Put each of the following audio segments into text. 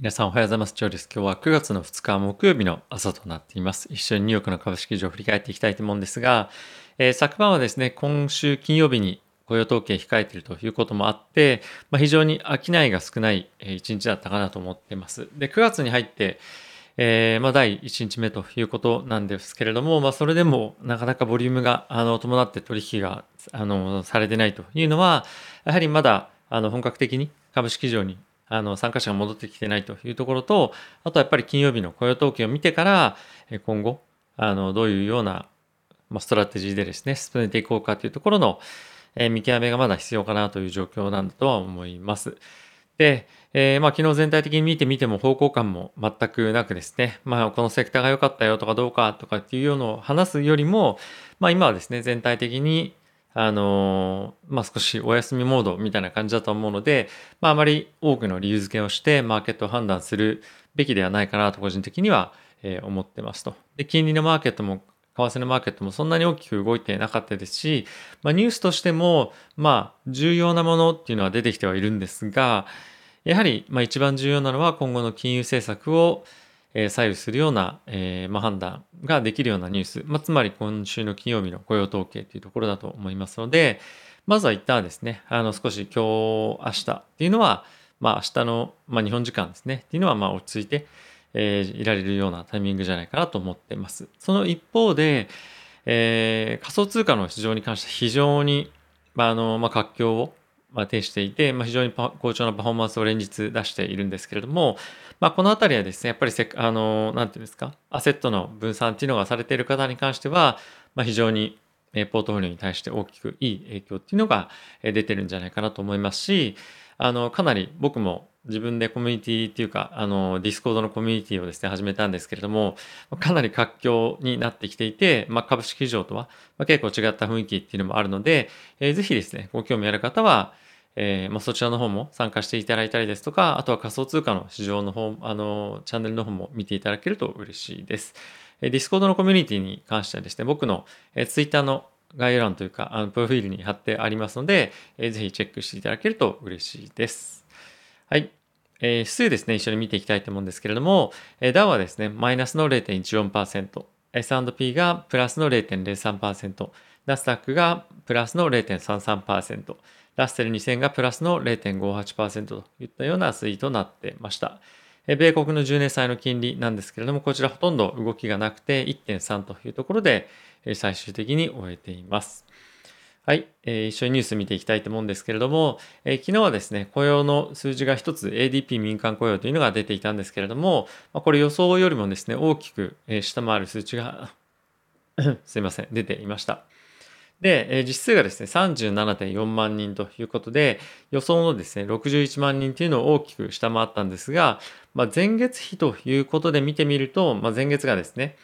皆さんおはようございます。ジョーです。今日は9月の2日木曜日の朝となっています。一緒にニューヨークの株式市場を振り返っていきたいと思うんですが、えー、昨晩はですね、今週金曜日に雇用統計控えているということもあって、まあ、非常に商いが少ない一日だったかなと思っています。で、9月に入って、えー、まあ、第1日目ということなんですけれども、まあ、それでもなかなかボリュームがあの伴って取引があのされてないというのは、やはりまだあの本格的に株式市場にあの参加者が戻ってきてないというところと、あとはやっぱり金曜日の雇用統計を見てから、今後、あのどういうようなストラテジーでですね、進めていこうかというところの見極めがまだ必要かなという状況なんだとは思います。で、えー、まあ昨日全体的に見てみても方向感も全くなくですね、まあこのセクターが良かったよとかどうかとかっていうのを話すよりも、まあ今はですね、全体的にあのまあ、少しお休みモードみたいな感じだと思うので、まあ、あまり多くの理由付けをしてマーケットを判断するべきではないかなと個人的には、えー、思ってますと。で、金利のマーケットも為替のマーケットもそんなに大きく動いてなかったですし、まあ、ニュースとしても、まあ、重要なものっていうのは出てきてはいるんですが、やはり、まあ、一番重要なのは今後の金融政策を、え左右するような、えま、判断ができるようなニュース、まあ、つまり今週の金曜日の雇用統計というところだと思いますので、まずは一旦ですね、あの少し今日、明日っていうのは、まあ明日の、まあ、日本時間ですね、っていうのはまあ落ち着いて、えー、いられるようなタイミングじゃないかなと思っています。その一方で、えー、仮想通貨の市場に関して非常に、まああのまあ、活況をまあ、呈していて、まあ、非常に好調なパフォーマンスを連日出しているんですけれども、まあ、この辺りはですね、やっぱりせあの、なんていうんですか、アセットの分散っていうのがされている方に関しては、まあ、非常にポートフォリオに対して大きくいい影響っていうのが出てるんじゃないかなと思いますし、あの、かなり僕も自分でコミュニティっていうか、あの、ディスコードのコミュニティをですね、始めたんですけれども、かなり活況になってきていて、まあ、株式市場とは、まあ、結構違った雰囲気っていうのもあるので、えー、ぜひですね、ご興味ある方は、えー、まあ、そちらの方も参加していただいたりですとか、あとは仮想通貨の市場の方、あの、チャンネルの方も見ていただけると嬉しいです。えー、ディスコードのコミュニティに関してはですね、僕の、えー、ツイッターの概要欄というか、あのプロフィールに貼ってありますので、えー、ぜひチェックしていただけると嬉しいです。はい。えー、指数ですね、一緒に見ていきたいと思うんですけれども、えー、ダウはですね、マイナスの0.14%、S&P がプラスの0.03%、ナスダックがプラスの0.33%、ラッセル2000がプラスの0.58%といったような推移となってました。米国の10年債の金利なんですけれども、こちらほとんど動きがなくて1.3というところで最終的に終えています。はい、えー、一緒にニュース見ていきたいと思うんですけれども、えー、昨日はですね、雇用の数字が一つ ADP 民間雇用というのが出ていたんですけれども、まあ、これ予想よりもですね、大きく下回る数値が すいません、出ていました。で、え実数がですね、37.4万人ということで、予想のですね、61万人というのを大きく下回ったんですが、まあ、前月比ということで見てみると、まあ、前月がですね、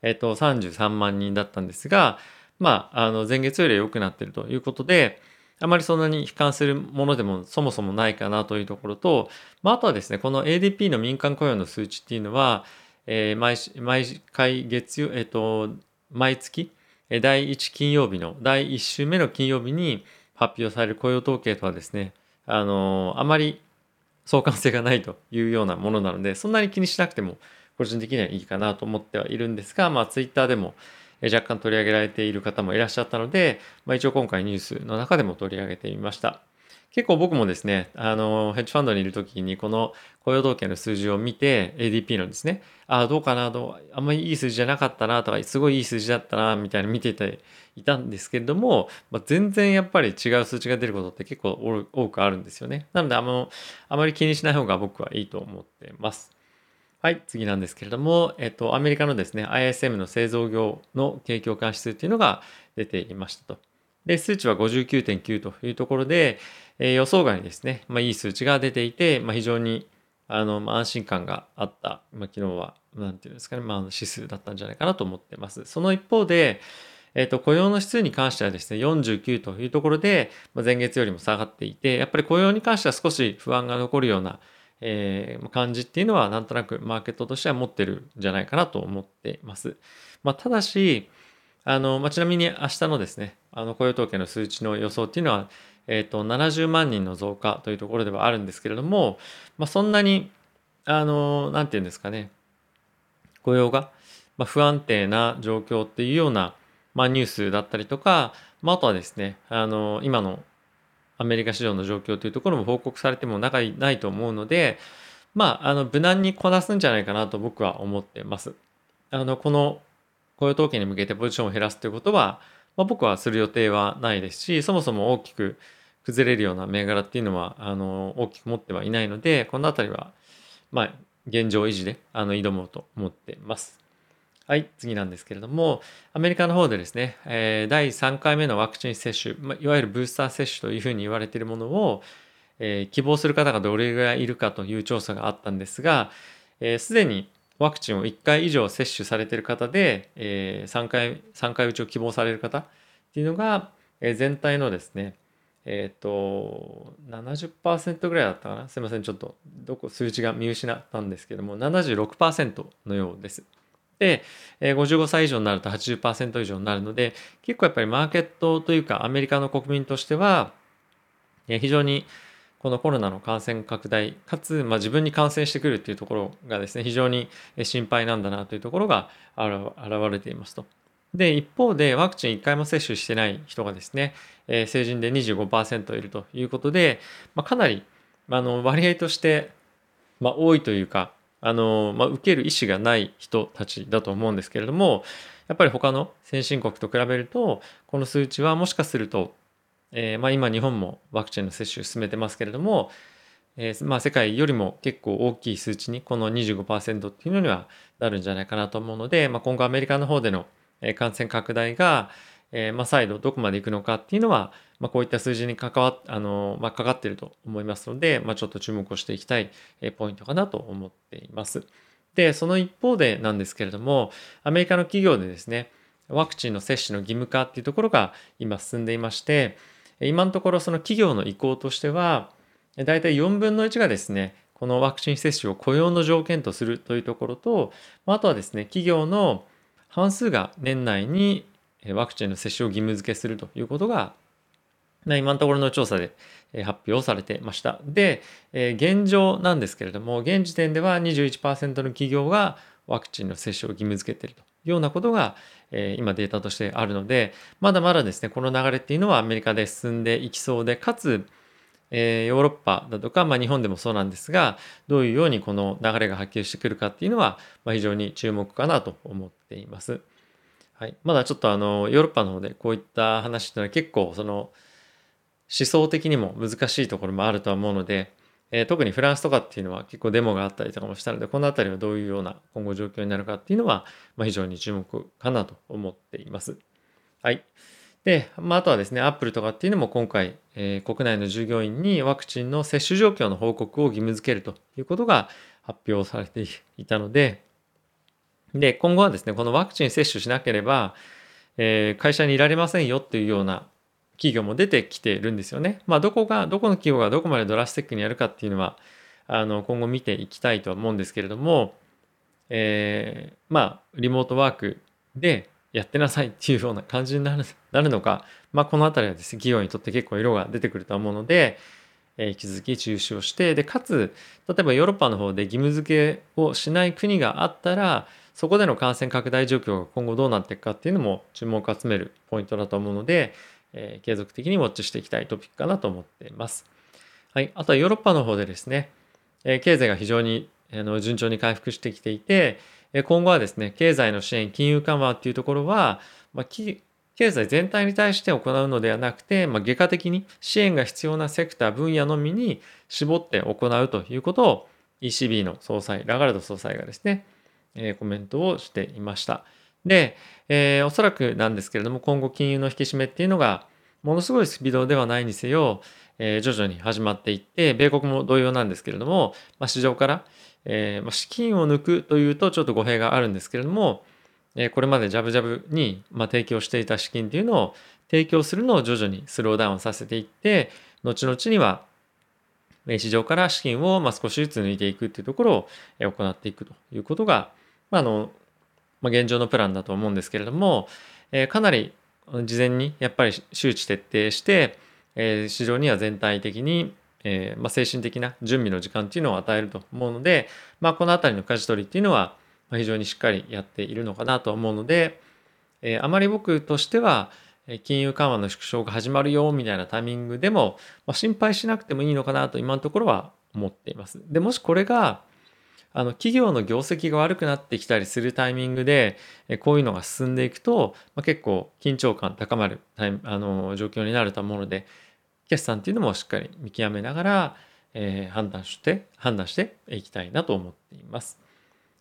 えっと、33万人だったんですが、まあ、あの、前月より良くなってるということで、あまりそんなに悲観するものでもそもそもないかなというところと、まあ、あとはですね、この ADP の民間雇用の数値っていうのは、えー、毎毎回月曜、えっと、毎月、第1金曜日の第1週目の金曜日に発表される雇用統計とはですね、あの、あまり相関性がないというようなものなので、そんなに気にしなくても個人的にはいいかなと思ってはいるんですが、まあ、ツイッターでも若干取り上げられている方もいらっしゃったので、まあ、一応今回ニュースの中でも取り上げてみました。結構僕もですね、あの、ヘッジファンドにいる時にこの雇用統計の数字を見て、ADP のですね、ああ、どうかな、どう、あんまりいい数字じゃなかったなとか、すごいいい数字だったな、みたいな見てていたんですけれども、まあ、全然やっぱり違う数値が出ることって結構多くあるんですよね。なので、あの、あまり気にしない方が僕はいいと思ってます。はい、次なんですけれども、えっと、アメリカのですね、ISM の製造業の景況感指数っていうのが出ていましたと。で、数値は59.9というところで、えー、予想外にですね、まあ、いい数値が出ていて、まあ、非常にあの、まあ、安心感があった、まあ、昨日は、なんていうんですかね、まあ、指数だったんじゃないかなと思ってます。その一方で、えっ、ー、と、雇用の指数に関してはですね、49というところで、まあ、前月よりも下がっていて、やっぱり雇用に関しては少し不安が残るような、えー、感じっていうのは、なんとなくマーケットとしては持ってるんじゃないかなと思ってます。まあ、ただし、あの、まあ、ちなみに明日のですね、あの雇用統計の数値の予想っていうのは、えっ、ー、と、70万人の増加というところではあるんですけれども、まあ、そんなに、あの、なんて言うんですかね、雇用が、まあ、不安定な状況っていうような、まあ、ニュースだったりとか、まあ、あとはですね、あの、今のアメリカ市場の状況というところも報告されても長いないと思うので、まあ、あの、無難にこなすんじゃないかなと僕は思ってます。あの、この雇用統計に向けてポジションを減らすということは、まあ、僕はする予定はないですし、そもそも大きく崩れるような銘柄っていうのは、あの、大きく持ってはいないので、このあたりは、まあ、現状維持で、あの、挑もうと思ってます。はい、次なんですけれども、アメリカの方でですね、え、第3回目のワクチン接種、ま、いわゆるブースター接種というふうに言われているものを、え、希望する方がどれぐらいいるかという調査があったんですが、す、えー、で、にワクチンを1回以上接種されている方で、え、3回、3回打ちを希望される方っていうのが、え、全体のですね、えっ、ー、と、70%ぐらいだったかなすいません。ちょっと、どこ、数字が見失ったんですけども、76%のようです。で、55歳以上になると80%以上になるので、結構やっぱりマーケットというか、アメリカの国民としては、え非常にこのコロナの感染拡大、かつ、ま、自分に感染してくるっていうところがですね、非常に心配なんだなというところが現れていますと。で、一方でワクチン1回も接種してない人がですね、えー、成人で25%いるということで、まあ、かなり、まあの、割合として、まあ、多いというか、あの、まあ、受ける意思がない人たちだと思うんですけれども、やっぱり他の先進国と比べると、この数値はもしかすると、えー、まあ、今日本もワクチンの接種進めてますけれども、えー、まあ、世界よりも結構大きい数値にこの25%っていうのにはなるんじゃないかなと思うので、ま、今後アメリカの方での感染拡大が、えー、まあ、再度どこまでいくのかっていうのは、まあ、こういった数字に関わあの、まあ、かかっていると思いますので、まあ、ちょっと注目をしていきたいポイントかなと思っています。で、その一方でなんですけれども、アメリカの企業でですね、ワクチンの接種の義務化っていうところが今進んでいまして、今のところその企業の意向としては、大体4分の1がですね、このワクチン接種を雇用の条件とするというところと、あとはですね、企業の半数が年内にワクチンの接種を義務付けするということが、今のところの調査で発表されてました。で、現状なんですけれども、現時点では21%の企業がワクチンの接種を義務付けているというようなことが今データとしてあるので、まだまだですね、この流れっていうのはアメリカで進んでいきそうで、かつ、え、ヨーロッパだとか、まあ、日本でもそうなんですがどういうようにこの流れが波及してくるかっていうのは、まあ、非常に注目かなと思っています。はい、まだちょっとあのヨーロッパの方でこういった話っていうのは結構その思想的にも難しいところもあるとは思うので、えー、特にフランスとかっていうのは結構デモがあったりとかもしたのでこの辺りはどういうような今後状況になるかっていうのは、まあ、非常に注目かなと思っています。はい。で、まあ、あとはですね、アップルとかっていうのも今回、えー、国内の従業員にワクチンの接種状況の報告を義務付けるということが発表されていたので、で、今後はですね、このワクチン接種しなければ、えー、会社にいられませんよっていうような企業も出てきてるんですよね。まあ、どこが、どこの企業がどこまでドラスティックにやるかっていうのは、あの、今後見ていきたいとは思うんですけれども、えー、まあ、リモートワークで、やってなさいっていうような感じになるなるのか、まあ、この辺りはですね、企業にとって結構色が出てくると思うので、えー、引き続き中止をして、で、かつ、例えばヨーロッパの方で義務付けをしない国があったら、そこでの感染拡大状況が今後どうなっていくかっていうのも注目を集めるポイントだと思うので、えー、継続的にウォッチしていきたいトピックかなと思っています。はい。あとはヨーロッパの方でですね、えー、経済が非常にあの順調に回復してきていて、今後はですね、経済の支援、金融緩和っていうところは、まあ、経済全体に対して行うのではなくて、まあ、外貨的に支援が必要なセクター、分野のみに絞って行うということを ECB の総裁、ラガルド総裁がですね、えー、コメントをしていました。で、えー、おそらくなんですけれども、今後金融の引き締めっていうのが、ものすごいスピードではないにせよ、えー、徐々に始まっていって、米国も同様なんですけれども、まあ、市場から、えー、資金を抜くというとちょっと語弊があるんですけれども、えー、これまでジャブジャブに、まあ、提供していた資金っていうのを提供するのを徐々にスローダウンさせていって、後々には市場から資金をま少しずつ抜いていくっていうところを行っていくということが、まあ、あの、まあ、現状のプランだと思うんですけれども、えー、かなり事前にやっぱり周知徹底して、えー、市場には全体的にえー、まあ、精神的な準備の時間っていうのを与えると思うので、まあ、この辺りの舵取りっていうのは非常にしっかりやっているのかなと思うので、えー、あまり僕としては金融緩和の縮小が始まるよみたいなタイミングでも、まあ、心配しなくてもいいのかなと今のところは思っています。でもしこれがあの企業の業績が悪くなってきたりするタイミングでこういうのが進んでいくと、まあ、結構緊張感高まるタイあの状況になると思うので決算っていうのもしっかり見極めながら、えー、判断して判断していきたいなと思っています。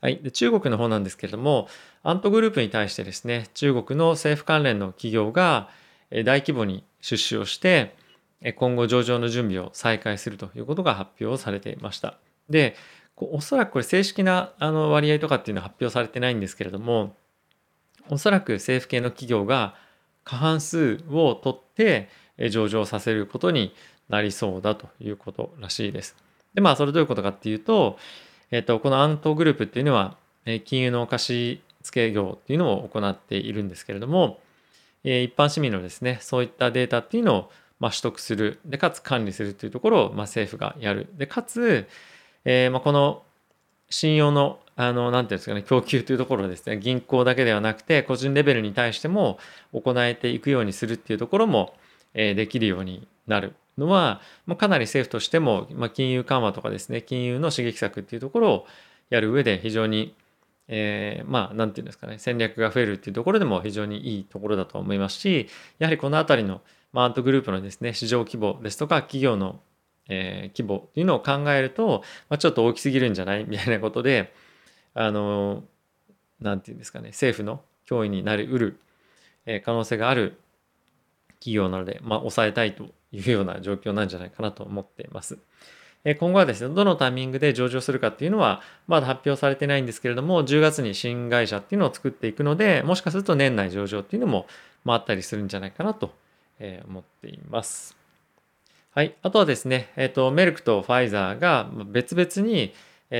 はい、で中国の方なんですけれどもアントグループに対してですね中国の政府関連の企業が大規模に出資をして今後上場の準備を再開するということが発表されていました。でおそらくこれ正式なあの割合とかっていうのは発表されてないんですけれどもおそらく政府系の企業が過半数を取って上場させることになりそうだということらしいです。でまあそれどういうことかっていうと、えっと、このアントグループっていうのは金融のお貸し付け業っていうのを行っているんですけれども一般市民のですねそういったデータっていうのをま取得するでかつ管理するというところをま政府がやるでかつえー、まあ、この信用のあの、なんていうんですかね、供給というところですね、銀行だけではなくて、個人レベルに対しても行えていくようにするっていうところも、えー、できるようになるのは、まあ、かなり政府としても、まあ、金融緩和とかですね、金融の刺激策っていうところをやる上で非常に、えー、まあ、なんていうんですかね、戦略が増えるっていうところでも非常にいいところだと思いますし、やはりこのあたりの、まあ、アントグループのですね、市場規模ですとか、企業のえー、規模っていうのを考えると、まあ、ちょっと大きすぎるんじゃない？みたいなことであの何て言うんですかね政府の脅威になりうる、えー、可能性がある企業なので、まあ、抑えたいというような状況なんじゃないかなと思っていますえ。今後はですね、どのタイミングで上場するかっていうのは、まだ発表されてないんですけれども、10月に新会社っていうのを作っていくので、もしかすると年内上場っていうのも、まあ、あったりするんじゃないかなと思っています。はい。あとはですね、えっ、と、メルクとファイザーが別々に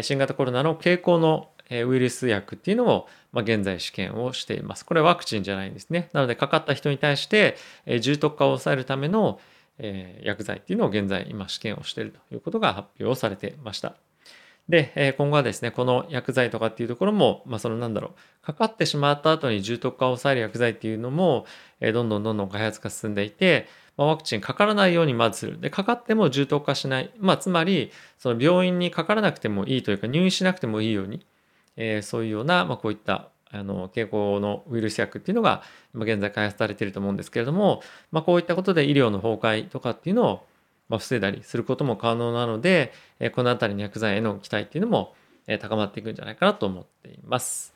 新型コロナの経口のウイルス薬っていうのを、ま現在試験をしています。これはワクチンじゃないんですね。なので、かかった人に対して、重篤化を抑えるための、薬剤っていうのを現在今試験をしているということが発表されてました。で、今後はですね、この薬剤とかっていうところも、まあ、そのなんだろう、かかってしまった後に重篤化を抑える薬剤っていうのも、どんどんどんどん開発が進んでいて、まあ、ワクチンかからないようにまず。で、かかっても重篤化しない。まあ、つまり、その病院にかからなくてもいいというか、入院しなくてもいいように、えー、そういうような、まあ、こういったあの傾向のウイルス薬っていうのが現在開発されていると思うんですけれども、まあ、こういったことで医療の崩壊とかっていうのをま防いだりすることも可能なので、えこの辺りの薬剤への期待っていうのも、え高まっていくんじゃないかなと思っています。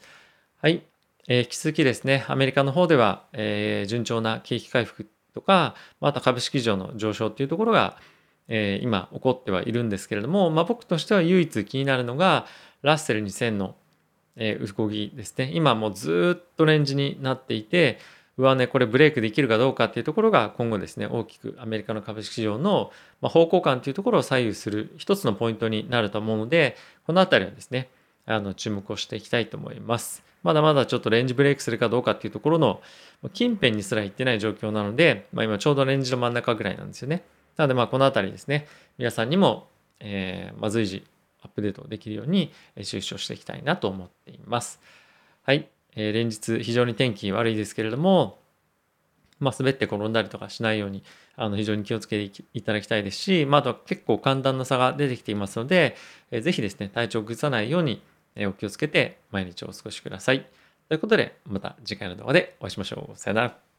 はい。えー、引き続きですね、アメリカの方では、えー、順調な景気回復とか、また株式市場の上昇っていうところが、え、今起こってはいるんですけれども、まあ、僕としては唯一気になるのがラッセル2000の、えー、動きですね今もうずっとレンジになっていて上値、ね、これブレイクできるかどうかっていうところが今後ですね大きくアメリカの株式市場の方向感というところを左右する一つのポイントになると思うのでこの辺りはですねあの注目をしていきたいと思います。まだまだちょっとレンジブレイクするかどうかっていうところの近辺にすら行ってない状況なので、まあ、今ちょうどレンジの真ん中ぐらいなんですよね。なのでまあこの辺りですね、皆さんにも、えー、ま随時アップデートできるように収集をしていきたいなと思っています。はい。えー、連日非常に天気悪いですけれども、まあ、滑って転んだりとかしないようにあの非常に気をつけていただきたいですし、まあ、あとは結構寒暖の差が出てきていますので、えー、ぜひですね体調を崩さないようにお気をつけて毎日お過ごしください。ということで、また次回の動画でお会いしましょう。さよなら。